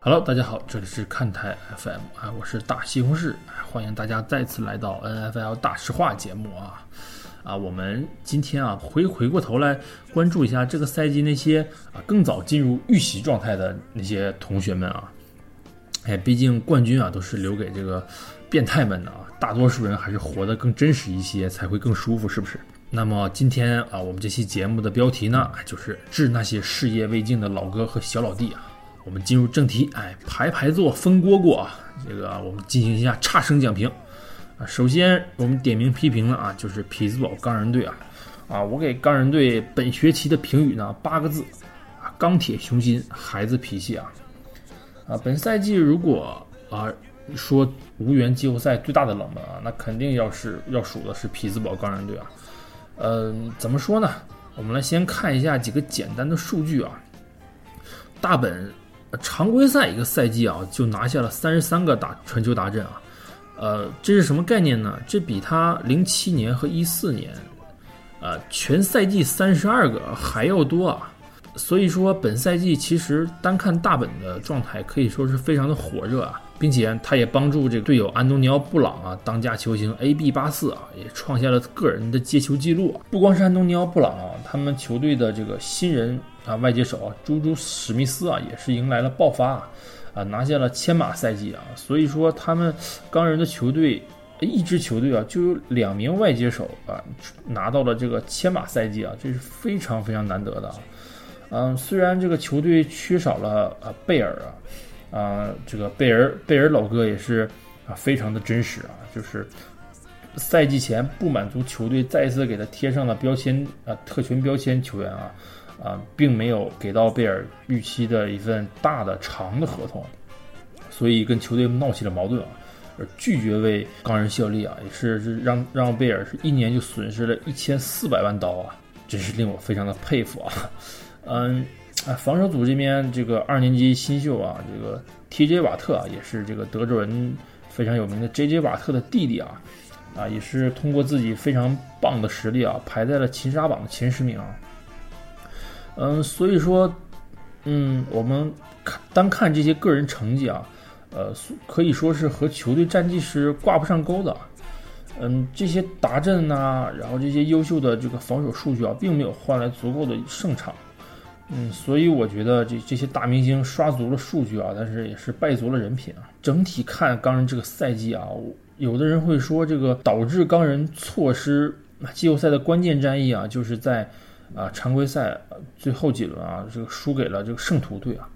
Hello，大家好，这里是看台 FM 啊，我是大西红柿，欢迎大家再次来到 NFL 大实话节目啊啊，我们今天啊回回过头来关注一下这个赛季那些啊更早进入预习状态的那些同学们啊，哎，毕竟冠军啊都是留给这个变态们的啊，大多数人还是活得更真实一些才会更舒服，是不是？那么今天啊，我们这期节目的标题呢，就是致那些事业未竟的老哥和小老弟啊。我们进入正题，哎，排排坐，分蝈蝈啊！这个我们进行一下差生讲评啊。首先，我们点名批评了啊，就是匹兹堡钢人队啊啊！我给钢人队本学期的评语呢，八个字啊：钢铁雄心，孩子脾气啊啊！本赛季如果啊说无缘季后赛最大的冷门啊，那肯定要是要数的是匹兹堡钢人队啊。嗯，怎么说呢？我们来先看一下几个简单的数据啊，大本。常规赛一个赛季啊，就拿下了三十三个打传球达阵啊，呃，这是什么概念呢？这比他零七年和一四年，呃，全赛季三十二个还要多啊。所以说，本赛季其实单看大本的状态，可以说是非常的火热啊，并且他也帮助这个队友安东尼奥布朗啊，当家球星 AB 八四啊，也创下了个人的接球记录。不光是安东尼奥布朗啊，他们球队的这个新人。啊，外接手啊，朱朱史密斯啊，也是迎来了爆发啊，拿下了千马赛季啊，所以说他们钢人的球队一支球队啊，就有两名外接手啊，拿到了这个千马赛季啊，这是非常非常难得的啊。嗯，虽然这个球队缺少了啊贝尔啊，啊，这个贝尔贝尔老哥也是啊，非常的真实啊，就是赛季前不满足球队再次给他贴上了标签啊，特权标签球员啊。啊，并没有给到贝尔预期的一份大的长的合同，所以跟球队闹起了矛盾啊，而拒绝为钢人效力啊，也是让让贝尔是一年就损失了一千四百万刀啊，真是令我非常的佩服啊。嗯，啊，防守组这边这个二年级新秀啊，这个 TJ 瓦特啊，也是这个德州人非常有名的 JJ 瓦特的弟弟啊，啊，也是通过自己非常棒的实力啊，排在了擒杀榜的前十名啊。嗯，所以说，嗯，我们看单看这些个人成绩啊，呃，可以说是和球队战绩是挂不上钩的。嗯，这些达阵呐，然后这些优秀的这个防守数据啊，并没有换来足够的胜场。嗯，所以我觉得这这些大明星刷足了数据啊，但是也是败足了人品啊。整体看钢人这个赛季啊，有的人会说这个导致钢人错失季后赛的关键战役啊，就是在。啊，常规赛最后几轮啊，这个输给了这个圣徒队啊。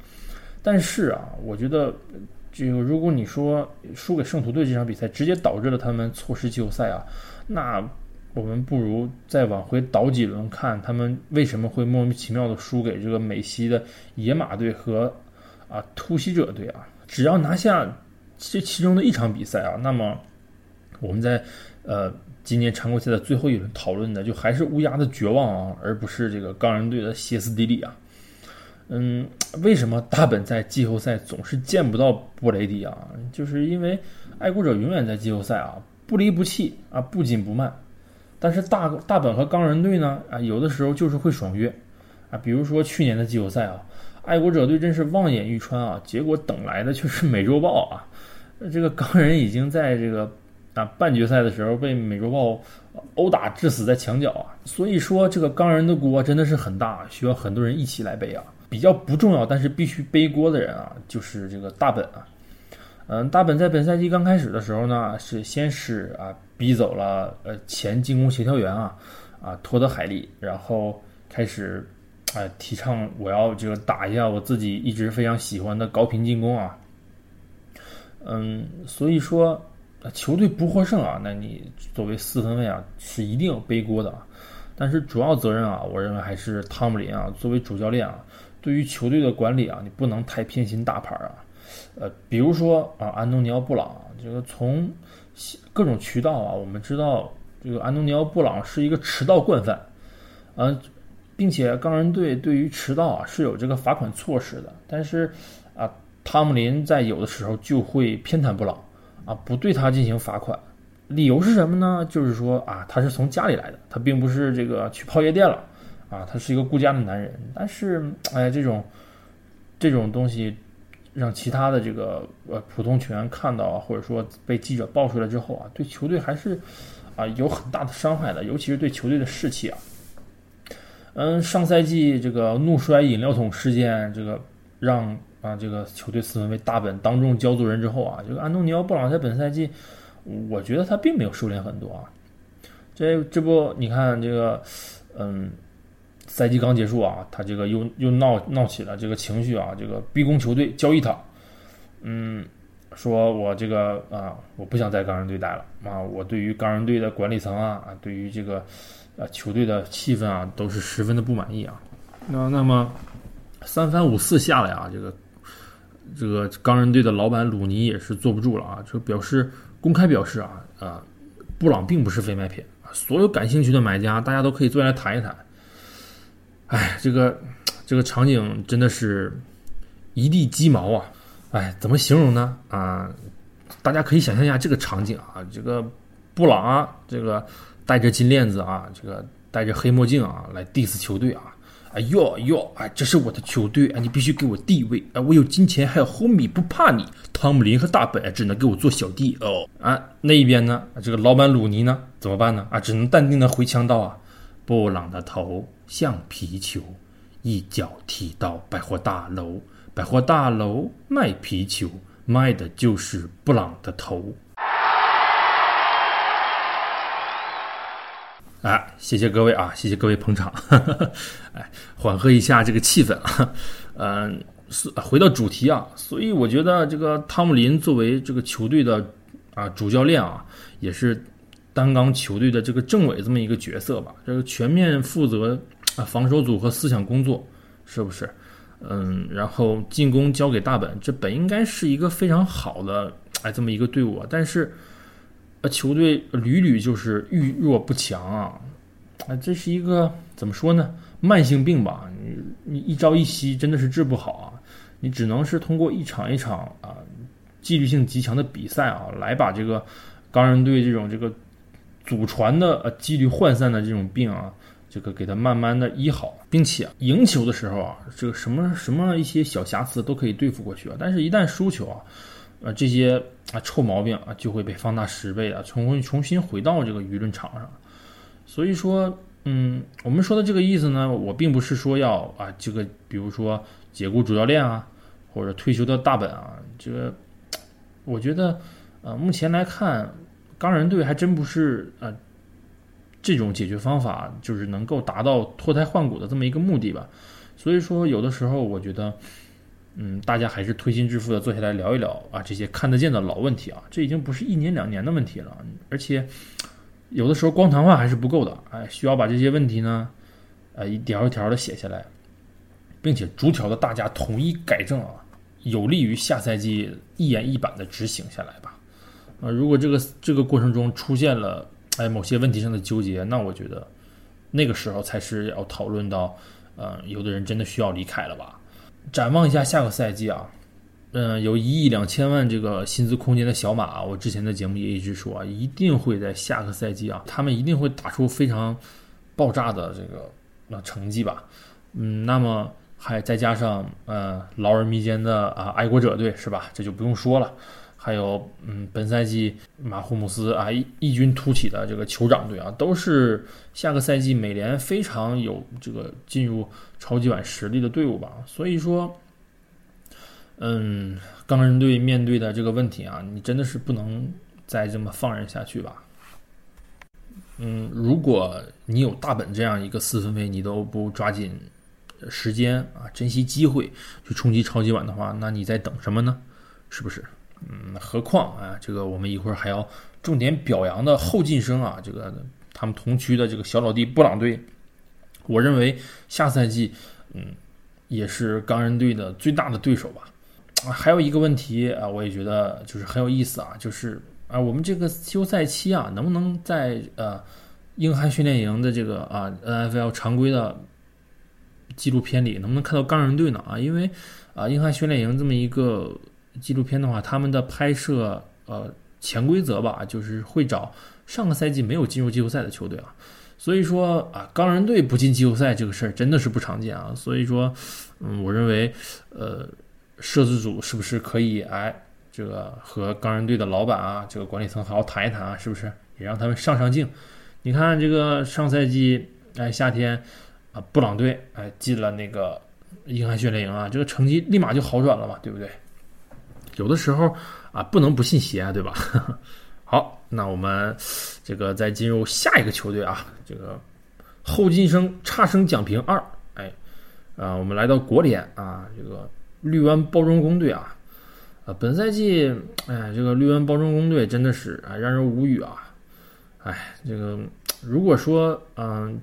但是啊，我觉得这个如果你说输给圣徒队这场比赛直接导致了他们错失季后赛啊，那我们不如再往回倒几轮看他们为什么会莫名其妙的输给这个美西的野马队和啊突袭者队啊。只要拿下这其中的一场比赛啊，那么我们在呃。今年常规赛的最后一轮讨论的就还是乌鸦的绝望啊，而不是这个钢人队的歇斯底里啊。嗯，为什么大本在季后赛总是见不到布雷迪啊？就是因为爱国者永远在季后赛啊不离不弃啊不紧不慢，但是大大本和钢人队呢啊有的时候就是会爽约啊，比如说去年的季后赛啊，爱国者队真是望眼欲穿啊，结果等来的却是美洲豹啊，这个钢人已经在这个。啊，半决赛的时候被美洲豹殴打致死在墙角啊，所以说这个钢人的锅真的是很大，需要很多人一起来背啊。比较不重要，但是必须背锅的人啊，就是这个大本啊。嗯，大本在本赛季刚开始的时候呢，是先是啊逼走了呃前进攻协调员啊啊托德海利，然后开始啊提倡我要这个打一下我自己一直非常喜欢的高频进攻啊。嗯，所以说。球队不获胜啊，那你作为四分卫啊，是一定背锅的啊。但是主要责任啊，我认为还是汤姆林啊，作为主教练啊，对于球队的管理啊，你不能太偏心大牌啊。呃，比如说啊，安东尼奥布朗，这个从各种渠道啊，我们知道这个安东尼奥布朗是一个迟到惯犯，嗯，并且钢人队对于迟到啊是有这个罚款措施的。但是啊，汤姆林在有的时候就会偏袒布朗。啊，不对他进行罚款，理由是什么呢？就是说啊，他是从家里来的，他并不是这个去泡夜店了，啊，他是一个顾家的男人。但是，哎，这种这种东西，让其他的这个呃普通球员看到啊，或者说被记者爆出来之后啊，对球队还是啊有很大的伤害的，尤其是对球队的士气啊。嗯，上赛季这个怒摔饮料桶事件，这个让啊这个球队四分卫大本当众教做人之后啊，这个安东尼奥布朗在本赛季，我觉得他并没有收敛很多啊。这这不，你看这个，嗯，赛季刚结束啊，他这个又又闹闹起了这个情绪啊，这个逼宫球队交易他，嗯，说我这个啊，我不想在钢人队待了啊，我对于钢人队的管理层啊，对于这个。啊，球队的气氛啊，都是十分的不满意啊。那那么三番五次下来啊，这个这个钢人队的老板鲁尼也是坐不住了啊，就表示公开表示啊啊，布朗并不是非卖品啊，所有感兴趣的买家，大家都可以坐下来谈一谈。哎，这个这个场景真的是一地鸡毛啊！哎，怎么形容呢？啊，大家可以想象一下这个场景啊，这个布朗啊，这个。戴着金链子啊，这个戴着黑墨镜啊，来 diss 球队啊！哎呦呦，哎，这是我的球队啊，你必须给我地位啊！我有金钱，还有 homie，不怕你。汤姆林和大本只能给我做小弟哦。啊，那一边呢，这个老板鲁尼呢，怎么办呢？啊，只能淡定的回枪道啊，布朗的头像皮球，一脚踢到百货大楼，百货大楼卖皮球，卖的就是布朗的头。哎，谢谢各位啊，谢谢各位捧场，哎，缓和一下这个气氛啊，嗯，回到主题啊，所以我觉得这个汤姆林作为这个球队的啊主教练啊，也是担纲球队的这个政委这么一个角色吧，这个全面负责啊防守组和思想工作，是不是？嗯，然后进攻交给大本，这本应该是一个非常好的哎这么一个队伍，但是。呃，球队屡屡就是遇弱不强啊，啊，这是一个怎么说呢？慢性病吧，你你一朝一夕真的是治不好啊，你只能是通过一场一场啊，纪律性极强的比赛啊，来把这个钢人队这种这个祖传的呃纪律涣散的这种病啊，这个给他慢慢的医好，并且赢球的时候啊，这个什么什么一些小瑕疵都可以对付过去啊，但是一旦输球啊。啊，这些啊臭毛病啊就会被放大十倍啊，重重新回到这个舆论场上。所以说，嗯，我们说的这个意思呢，我并不是说要啊这个，比如说解雇主教练啊，或者退休的大本啊，这个我觉得，呃，目前来看，钢人队还真不是呃这种解决方法，就是能够达到脱胎换骨的这么一个目的吧。所以说，有的时候我觉得。嗯，大家还是推心置腹的坐下来聊一聊啊，这些看得见的老问题啊，这已经不是一年两年的问题了，而且有的时候光谈话还是不够的，哎，需要把这些问题呢，呃，一条一条的写下来，并且逐条的大家统一改正啊，有利于下赛季一言一板的执行下来吧。啊，如果这个这个过程中出现了哎某些问题上的纠结，那我觉得那个时候才是要讨论到，呃，有的人真的需要离开了吧。展望一下下个赛季啊，嗯，有一亿两千万这个薪资空间的小马，我之前的节目也一直说啊，一定会在下个赛季啊，他们一定会打出非常爆炸的这个那成绩吧。嗯，那么还再加上呃劳而弥坚的啊爱国者队是吧？这就不用说了。还有嗯，本赛季马霍姆斯啊异异军突起的这个酋长队啊，都是下个赛季美联非常有这个进入超级碗实力的队伍吧。所以说，嗯，钢人队面对的这个问题啊，你真的是不能再这么放任下去吧。嗯，如果你有大本这样一个四分卫，你都不抓紧时间啊，珍惜机会去冲击超级碗的话，那你在等什么呢？是不是？嗯，何况啊，这个我们一会儿还要重点表扬的后进生啊，这个他们同区的这个小老弟布朗队，我认为下赛季嗯也是钢人队的最大的对手吧。啊，还有一个问题啊，我也觉得就是很有意思啊，就是啊我们这个休赛期啊，能不能在呃硬汉训练营的这个啊 NFL 常规的纪录片里，能不能看到钢人队呢？啊，因为啊硬汉训练营这么一个。纪录片的话，他们的拍摄呃潜规则吧，就是会找上个赛季没有进入季后赛的球队啊。所以说啊，钢人队不进季后赛这个事儿真的是不常见啊。所以说，嗯，我认为呃摄制组是不是可以哎，这个和钢人队的老板啊，这个管理层好好谈一谈啊，是不是也让他们上上镜？你看这个上赛季哎夏天啊，布朗队哎进了那个英汉训练营啊，这个成绩立马就好转了嘛，对不对？有的时候啊，不能不信邪啊，对吧？好，那我们这个再进入下一个球队啊，这个后进生差生奖评二，哎，啊，我们来到国联啊，这个绿湾包装工队啊，啊，本赛季，哎，这个绿湾包装工队真的是啊，让人无语啊，哎，这个如果说嗯，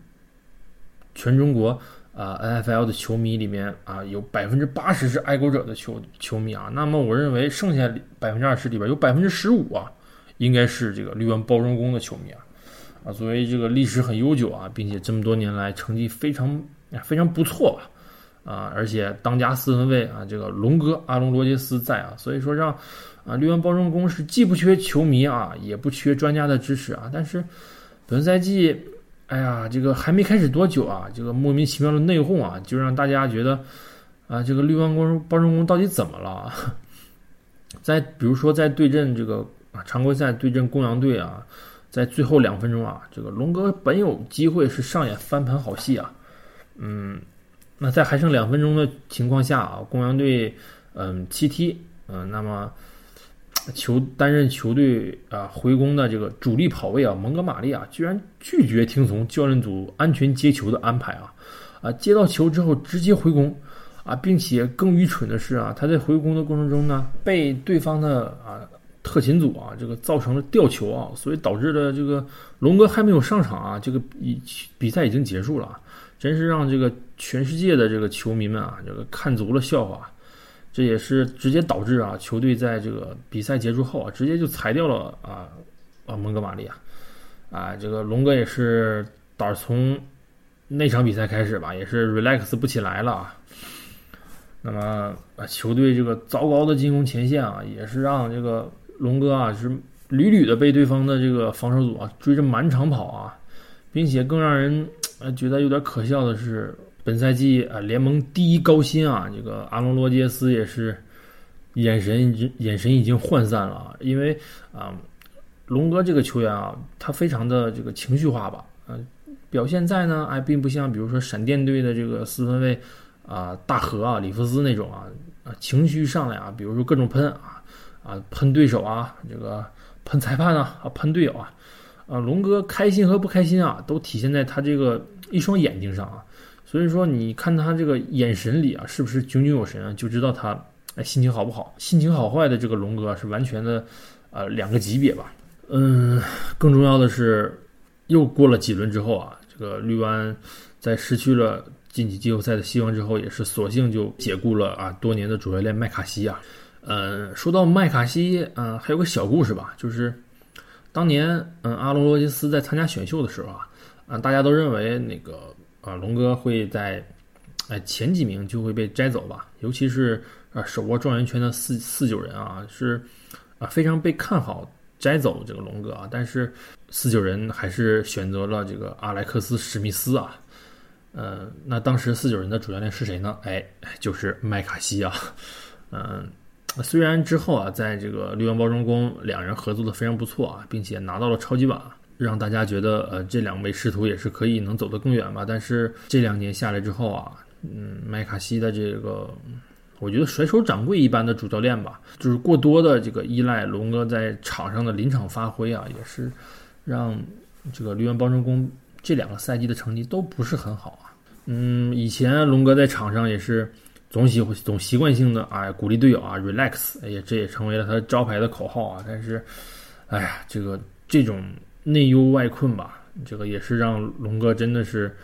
全中国。啊，NFL 的球迷里面啊，有百分之八十是爱国者的球球迷啊。那么我认为剩下百分之二十里边有百分之十五啊，应该是这个绿湾包装工的球迷啊。啊，作为这个历史很悠久啊，并且这么多年来成绩非常非常不错吧，啊，而且当家四分卫啊，这个龙哥阿隆罗杰斯在啊，所以说让啊绿湾包装工是既不缺球迷啊，也不缺专家的支持啊。但是本赛季。哎呀，这个还没开始多久啊，这个莫名其妙的内讧啊，就让大家觉得，啊，这个绿湾工包装工到底怎么了？在比如说在对阵这个啊常规赛对阵公羊队啊，在最后两分钟啊，这个龙哥本有机会是上演翻盘好戏啊，嗯，那在还剩两分钟的情况下啊，公羊队嗯七踢，嗯，那么。球担任球队啊回攻的这个主力跑位啊，蒙哥马利啊，居然拒绝听从教练组安全接球的安排啊，啊，接到球之后直接回攻啊，并且更愚蠢的是啊，他在回攻的过程中呢，被对方的啊特勤组啊这个造成了吊球啊，所以导致了这个龙哥还没有上场啊，这个比比赛已经结束了，真是让这个全世界的这个球迷们啊这个看足了笑话。这也是直接导致啊，球队在这个比赛结束后啊，直接就裁掉了啊啊蒙哥马利亚，啊这个龙哥也是打从那场比赛开始吧，也是 relax 不起来了啊。那么啊，球队这个糟糕的进攻前线啊，也是让这个龙哥啊是屡屡的被对方的这个防守组啊追着满场跑啊，并且更让人呃觉得有点可笑的是。本赛季啊，联盟第一高薪啊，这个阿隆罗杰斯也是眼神已经眼神已经涣散了啊，因为啊，龙哥这个球员啊，他非常的这个情绪化吧，嗯，表现在呢，哎，并不像比如说闪电队的这个四分卫啊，大河啊，里弗斯那种啊，啊，情绪上来啊，比如说各种喷啊，啊，喷对手啊，这个喷裁判啊，啊，喷队友啊，啊，龙哥开心和不开心啊，都体现在他这个一双眼睛上啊。所以说，你看他这个眼神里啊，是不是炯炯有神啊？就知道他哎心情好不好，心情好坏的这个龙哥是完全的，呃，两个级别吧。嗯，更重要的是，又过了几轮之后啊，这个绿湾在失去了晋级季后赛的希望之后，也是索性就解雇了啊多年的主教练麦卡锡啊。嗯，说到麦卡锡，嗯，还有个小故事吧，就是当年嗯阿隆罗杰斯在参加选秀的时候啊，啊大家都认为那个。啊，龙哥会在，哎前几名就会被摘走吧？尤其是啊手握状元圈的四四九人啊，是啊非常被看好摘走这个龙哥啊。但是四九人还是选择了这个阿莱克斯史密斯啊。呃，那当时四九人的主教练是谁呢？哎，就是麦卡锡啊。嗯，虽然之后啊，在这个绿湾包装工两人合作的非常不错啊，并且拿到了超级碗。让大家觉得，呃，这两位师徒也是可以能走得更远吧。但是这两年下来之后啊，嗯，麦卡锡的这个，我觉得甩手掌柜一般的主教练吧，就是过多的这个依赖龙哥在场上的临场发挥啊，也是让这个绿源包装工这两个赛季的成绩都不是很好啊。嗯，以前龙哥在场上也是总喜总习惯性的啊鼓励队友啊 relax，哎呀，这也成为了他招牌的口号啊。但是，哎呀，这个这种。内忧外困吧，这个也是让龙哥真的是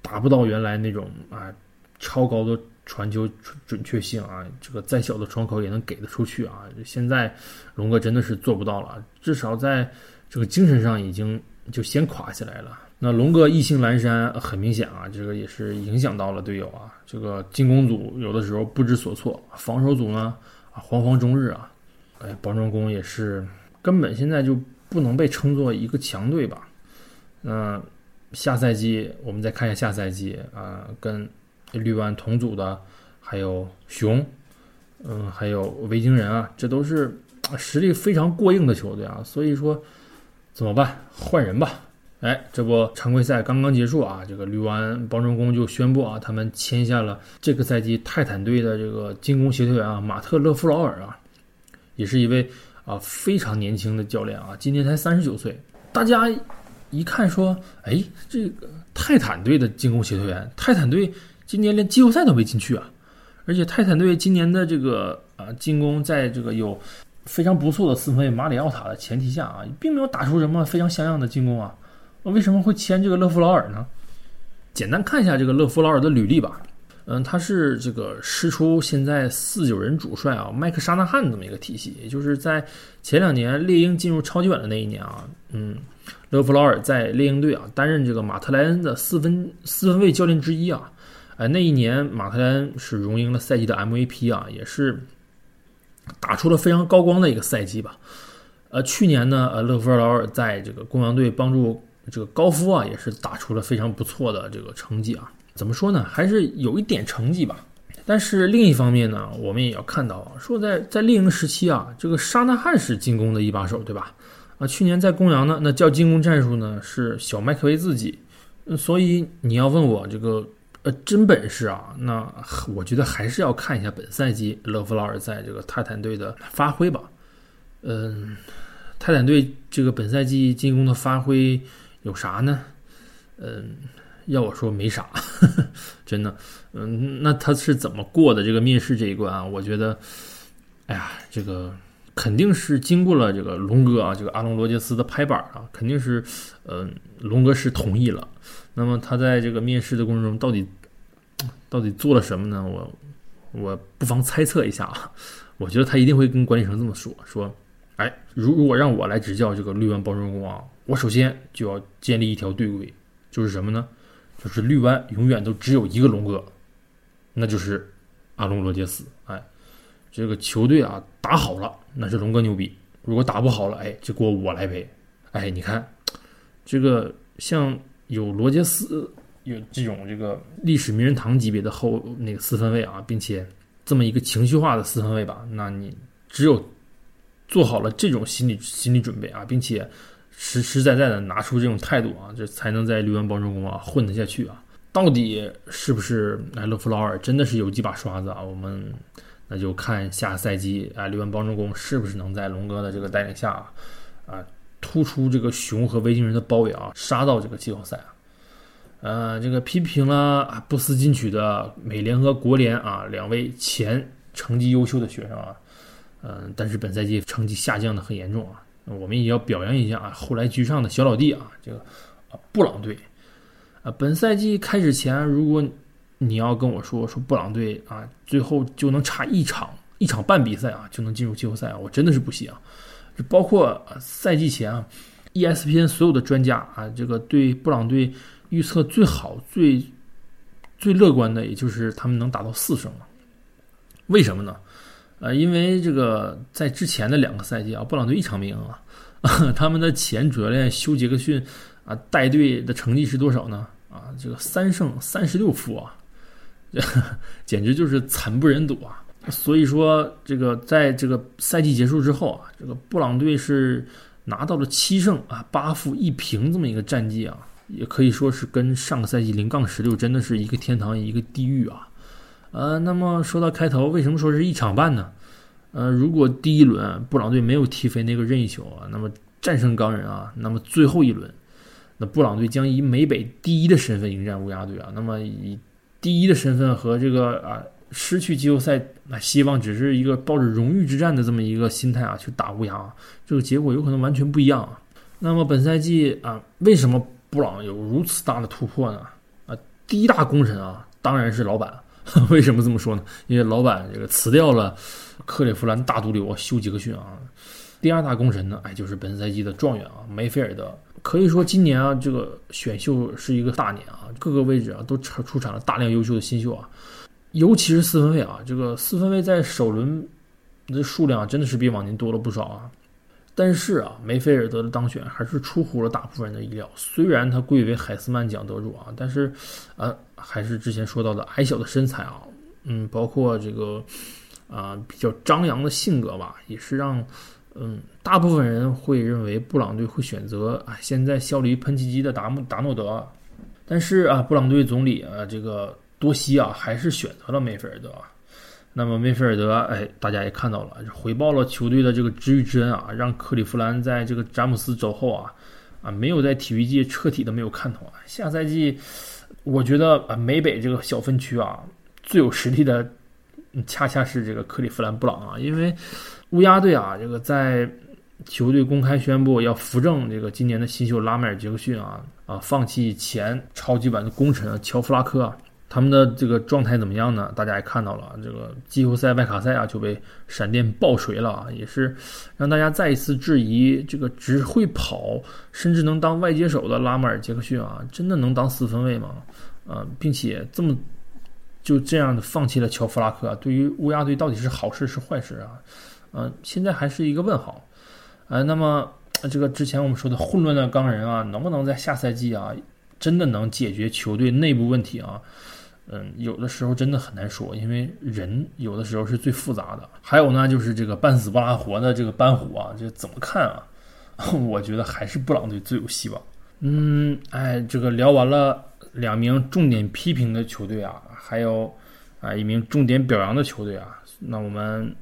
达不到原来那种啊超高的传球准确性啊，这个再小的窗口也能给得出去啊。现在龙哥真的是做不到了，至少在这个精神上已经就先垮下来了。那龙哥意兴阑珊，很明显啊，这个也是影响到了队友啊。这个进攻组有的时候不知所措，防守组呢啊惶惶终日啊。哎，包装工也是根本现在就。不能被称作一个强队吧？那下赛季我们再看一下下赛季啊，跟绿湾同组的还有熊嗯，还有维京人啊，这都是实力非常过硬的球队啊。所以说，怎么办？换人吧。哎，这不常规赛刚刚结束啊，这个绿湾包装工就宣布啊，他们签下了这个赛季泰坦队的这个进攻协调员啊，马特勒夫劳尔啊，也是一位啊非常年轻的教练啊，今年才三十九岁。大家一看说，哎，这个泰坦队的进攻协调员，泰坦队今年连季后赛都没进去啊，而且泰坦队今年的这个啊进攻，在这个有非常不错的四分卫马里奥塔的前提下啊，并没有打出什么非常像样的进攻啊。为什么会签这个勒夫劳尔呢？简单看一下这个勒夫劳尔的履历吧。嗯，他是这个师出现在四九人主帅啊麦克沙纳汉这么一个体系，也就是在前两年猎鹰进入超级碗的那一年啊，嗯，勒夫劳尔在猎鹰队啊担任这个马特莱恩的四分四分卫教练之一啊。哎，那一年马特莱恩是荣膺了赛季的 MVP 啊，也是打出了非常高光的一个赛季吧。呃，去年呢，呃，勒夫劳尔在这个公羊队帮助。这个高夫啊，也是打出了非常不错的这个成绩啊。怎么说呢？还是有一点成绩吧。但是另一方面呢，我们也要看到，说在在猎鹰时期啊，这个沙纳汉是进攻的一把手，对吧？啊，去年在公羊呢，那叫进攻战术呢是小麦克维自己。所以你要问我这个呃真本事啊，那我觉得还是要看一下本赛季勒夫劳尔在这个泰坦队的发挥吧。嗯，泰坦队这个本赛季进攻的发挥。有啥呢？嗯，要我说没啥，真的。嗯，那他是怎么过的这个面试这一关啊？我觉得，哎呀，这个肯定是经过了这个龙哥啊，这个阿隆罗杰斯的拍板啊，肯定是，嗯，龙哥是同意了。那么他在这个面试的过程中，到底到底做了什么呢？我我不妨猜测一下啊。我觉得他一定会跟管理层这么说：说，哎，如如果让我来执教这个绿湾包装工啊。我首先就要建立一条队规，就是什么呢？就是绿湾永远都只有一个龙哥，那就是阿隆罗杰斯。哎，这个球队啊打好了，那是龙哥牛逼；如果打不好了，哎，这锅我来背。哎，你看，这个像有罗杰斯有这种这个历史名人堂级别的后那个四分卫啊，并且这么一个情绪化的四分卫吧，那你只有做好了这种心理心理准备啊，并且。实实在在的拿出这种态度啊，这才能在绿湾包装工啊混得下去啊！到底是不是哎勒夫劳尔真的是有几把刷子啊？我们那就看下赛季啊绿湾包装工是不是能在龙哥的这个带领下啊啊突出这个熊和维京人的包围啊，杀到这个季后赛啊！呃，这个批评了啊不思进取的美联和国联啊两位前成绩优秀的学生啊，嗯，但是本赛季成绩下降的很严重啊。我们也要表扬一下啊，后来居上的小老弟啊，这个布朗队啊，本赛季开始前，如果你要跟我说说布朗队啊，最后就能差一场一场半比赛啊，就能进入季后赛，我真的是不信啊。就包括赛季前啊，ESPN 所有的专家啊，这个对布朗队预测最好、最最乐观的，也就是他们能达到四胜了。为什么呢？呃，因为这个在之前的两个赛季啊，布朗队一场没赢啊。他们的前主教练休杰克逊啊带队的成绩是多少呢？啊，这个三胜三十六负啊，简直就是惨不忍睹啊。所以说，这个在这个赛季结束之后啊，这个布朗队是拿到了七胜啊八负一平这么一个战绩啊，也可以说是跟上个赛季零杠十六真的是一个天堂一个地狱啊。呃，那么说到开头，为什么说是一场半呢？呃，如果第一轮布朗队没有踢飞那个任意球啊，那么战胜钢人啊，那么最后一轮，那布朗队将以美北第一的身份迎战乌鸦队啊。那么以第一的身份和这个啊失去季后赛，那希望只是一个抱着荣誉之战的这么一个心态啊去打乌鸦，这个结果有可能完全不一样啊。那么本赛季啊，为什么布朗有如此大的突破呢？啊，第一大功臣啊，当然是老板。为什么这么说呢？因为老板这个辞掉了克利夫兰大毒瘤休杰克逊啊。第二大功臣呢，哎，就是本赛季的状元啊，梅菲尔德。可以说今年啊，这个选秀是一个大年啊，各个位置啊都产出产了大量优秀的新秀啊，尤其是四分卫啊，这个四分卫在首轮的数量真的是比往年多了不少啊。但是啊，梅菲尔德的当选还是出乎了大部分人的意料。虽然他贵为海斯曼奖得主啊，但是，呃，还是之前说到的矮小的身材啊，嗯，包括这个，啊比较张扬的性格吧，也是让嗯大部分人会认为布朗队会选择啊现在效力于喷气机的达姆达诺德，但是啊布朗队总理啊这个多西啊还是选择了梅菲尔德。那么梅菲尔德，哎，大家也看到了，回报了球队的这个知遇之恩啊，让克利夫兰在这个詹姆斯走后啊，啊，没有在体育界彻底的没有看头啊。下赛季，我觉得啊，美北这个小分区啊，最有实力的，恰恰是这个克利夫兰布朗啊，因为乌鸦队啊，这个在球队公开宣布要扶正这个今年的新秀拉梅尔杰克逊啊，啊，放弃前超级碗的功臣乔弗拉科啊。他们的这个状态怎么样呢？大家也看到了，这个季后赛外卡赛啊就被闪电爆锤了啊，也是让大家再一次质疑这个只会跑甚至能当外接手的拉马尔杰克逊啊，真的能当四分卫吗？呃，并且这么就这样的放弃了乔弗拉克，对于乌鸦队到底是好事是坏事啊？呃，现在还是一个问号。呃，那么这个之前我们说的混乱的钢人啊，能不能在下赛季啊真的能解决球队内部问题啊？嗯，有的时候真的很难说，因为人有的时候是最复杂的。还有呢，就是这个半死不拉活的这个班虎啊，这怎么看啊？我觉得还是布朗队最有希望。嗯，哎，这个聊完了两名重点批评的球队啊，还有啊一名重点表扬的球队啊，那我们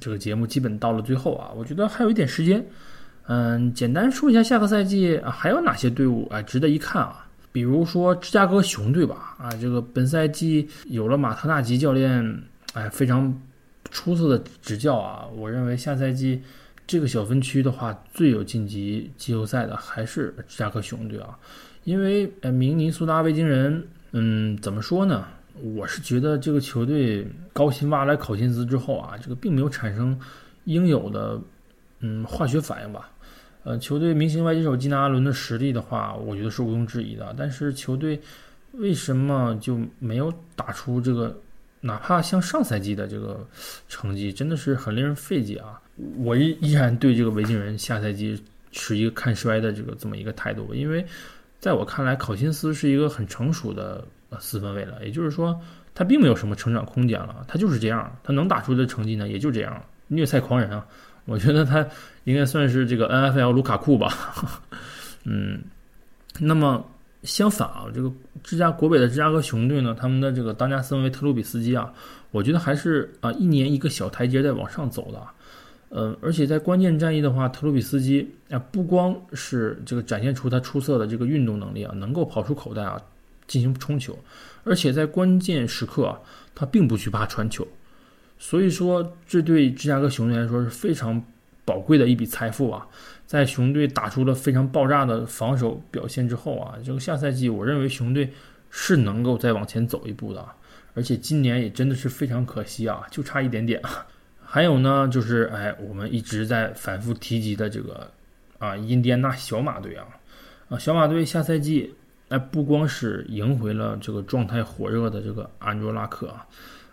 这个节目基本到了最后啊，我觉得还有一点时间，嗯，简单说一下下个赛季还有哪些队伍啊值得一看啊？比如说芝加哥熊队吧，啊，这个本赛季有了马特纳吉教练，哎，非常出色的执教啊，我认为下赛季这个小分区的话，最有晋级季后赛的还是芝加哥熊队啊，因为呃，明尼苏达维京人，嗯，怎么说呢？我是觉得这个球队高薪挖来考辛斯之后啊，这个并没有产生应有的嗯化学反应吧。呃，球队明星外接手基纳阿伦的实力的话，我觉得是毋庸置疑的。但是球队为什么就没有打出这个，哪怕像上赛季的这个成绩，真的是很令人费解啊！我依依然对这个维京人下赛季持一个看衰的这个这么一个态度，因为在我看来，考辛斯是一个很成熟的呃四分卫了，也就是说，他并没有什么成长空间了，他就是这样，他能打出的成绩呢，也就这样，虐菜狂人啊！我觉得他应该算是这个 NFL 卢卡库吧，嗯，那么相反啊，这个芝加国北的芝加哥熊队呢，他们的这个当家四分卫特鲁比斯基啊，我觉得还是啊一年一个小台阶在往上走的，呃，而且在关键战役的话，特鲁比斯基啊不光是这个展现出他出色的这个运动能力啊，能够跑出口袋啊进行冲球，而且在关键时刻啊，他并不惧怕传球。所以说，这对芝加哥熊队来说是非常宝贵的一笔财富啊！在熊队打出了非常爆炸的防守表现之后啊，这个下赛季我认为熊队是能够再往前走一步的，而且今年也真的是非常可惜啊，就差一点点啊！还有呢，就是哎，我们一直在反复提及的这个啊，印第安纳小马队啊，啊，小马队下赛季哎，不光是赢回了这个状态火热的这个安卓拉克啊。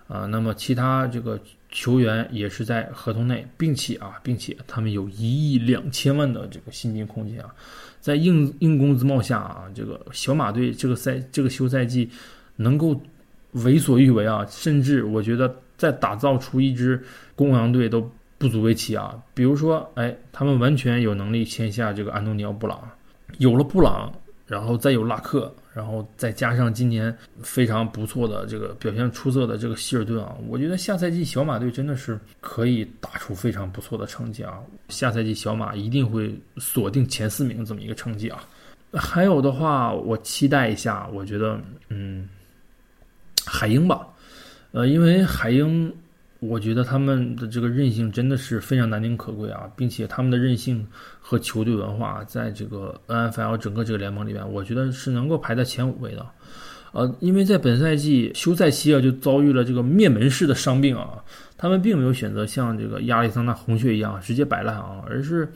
啊，那么其他这个球员也是在合同内，并且啊，并且他们有一亿两千万的这个薪金空间啊，在硬硬工资帽下啊，这个小马队这个赛这个休赛季能够为所欲为啊，甚至我觉得再打造出一支公羊队都不足为奇啊。比如说，哎，他们完全有能力签下这个安东尼奥布朗，有了布朗，然后再有拉克。然后再加上今年非常不错的这个表现出色的这个希尔顿啊，我觉得下赛季小马队真的是可以打出非常不错的成绩啊！下赛季小马一定会锁定前四名这么一个成绩啊！还有的话，我期待一下，我觉得嗯，海鹰吧，呃，因为海鹰。我觉得他们的这个韧性真的是非常难能可贵啊，并且他们的韧性和球队文化在这个 NFL 整个这个联盟里面，我觉得是能够排在前五位的。呃，因为在本赛季休赛期啊，就遭遇了这个灭门式的伤病啊，他们并没有选择像这个亚利桑那红雀一样直接摆烂啊，而是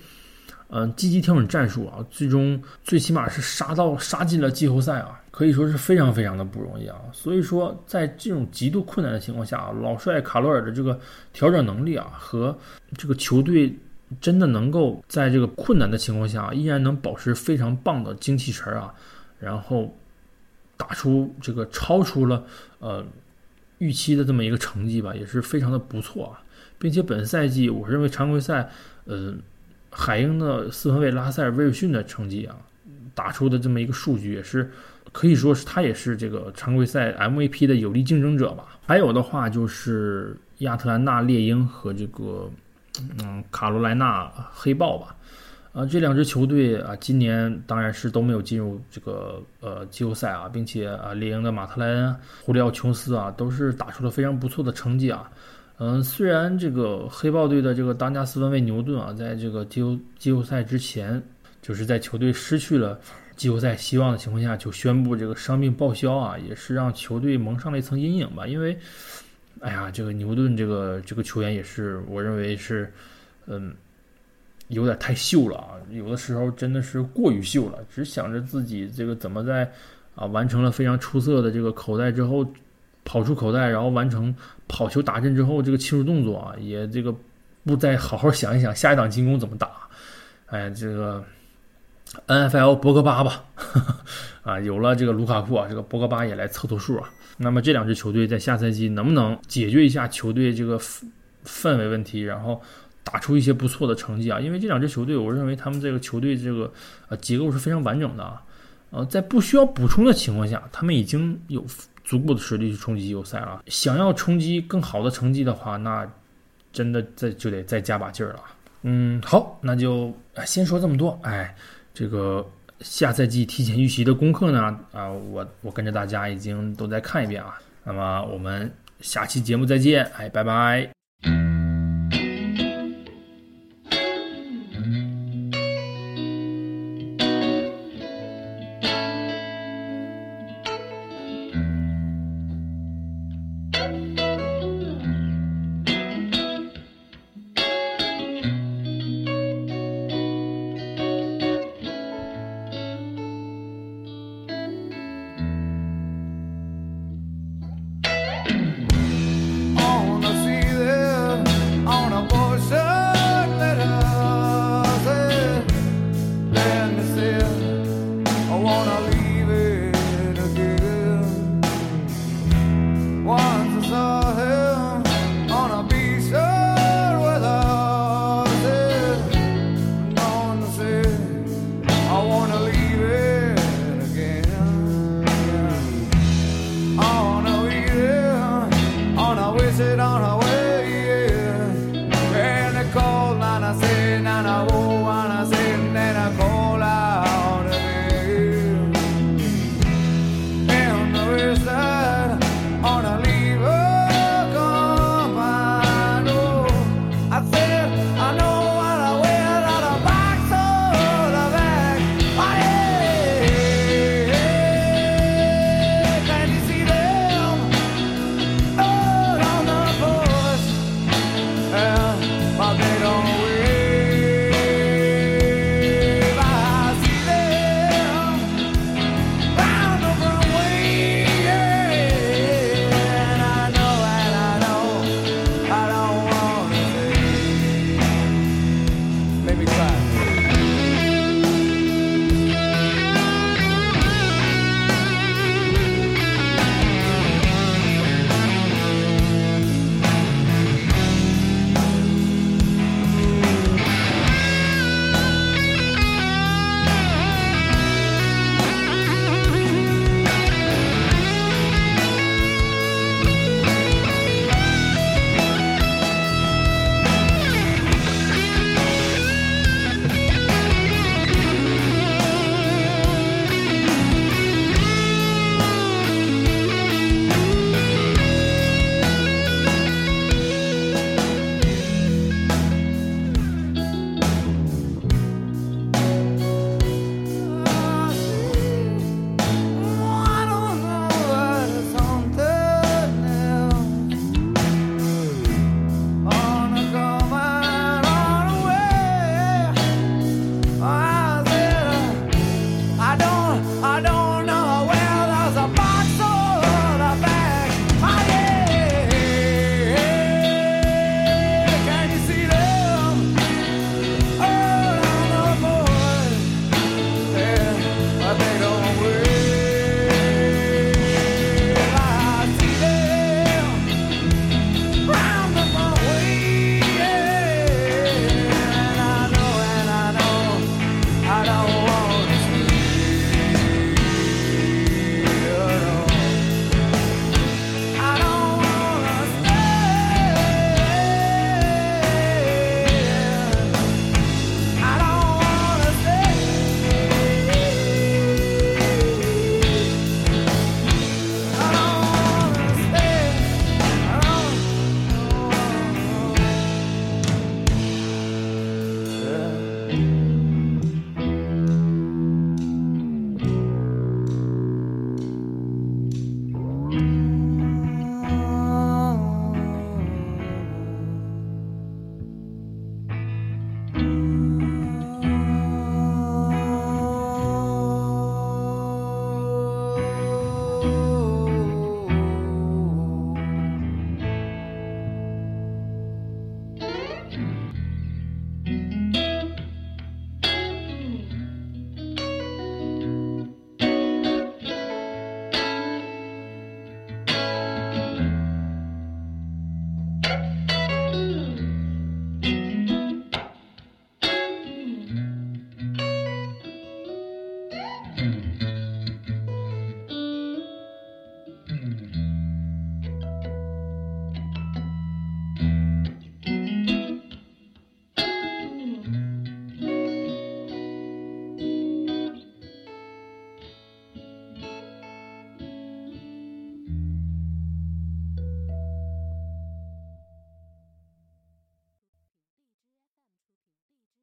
嗯积极调整战术啊，最终最起码是杀到杀进了季后赛啊。可以说是非常非常的不容易啊，所以说在这种极度困难的情况下啊，老帅卡罗尔的这个调整能力啊，和这个球队真的能够在这个困难的情况下依然能保持非常棒的精气神儿啊，然后打出这个超出了呃预期的这么一个成绩吧，也是非常的不错啊，并且本赛季我认为常规赛，呃，海鹰的四分卫拉塞尔威尔逊的成绩啊，打出的这么一个数据也是可以说是他也是这个常规赛 MVP 的有力竞争者吧。还有的话就是亚特兰大猎鹰和这个嗯卡罗莱纳黑豹吧。啊，这两支球队啊，今年当然是都没有进入这个呃季后赛啊，并且啊，猎鹰的马特莱恩、胡里奥·琼斯啊，都是打出了非常不错的成绩啊。嗯，虽然这个黑豹队的这个当家四分卫牛顿啊，在这个季后季后赛之前，就是在球队失去了季后赛希望的情况下，就宣布这个伤病报销啊，也是让球队蒙上了一层阴影吧。因为，哎呀，这个牛顿这个这个球员也是，我认为是，嗯。有点太秀了啊！有的时候真的是过于秀了，只想着自己这个怎么在啊完成了非常出色的这个口袋之后，跑出口袋，然后完成跑球打阵之后这个庆祝动作啊，也这个不再好好想一想下一档进攻怎么打。哎，这个 N F L 博格巴吧，啊，有了这个卢卡库啊，这个博格巴也来凑凑数啊。那么这两支球队在下赛季能不能解决一下球队这个氛围问题，然后？打出一些不错的成绩啊！因为这两支球队，我认为他们这个球队这个呃结构是非常完整的啊。呃，在不需要补充的情况下，他们已经有足够的实力去冲击季后赛了。想要冲击更好的成绩的话，那真的再就得再加把劲儿了。嗯，好，那就先说这么多。哎，这个下赛季提前预习的功课呢，啊，我我跟着大家已经都在看一遍啊。那么我们下期节目再见，哎，拜拜。and I won't.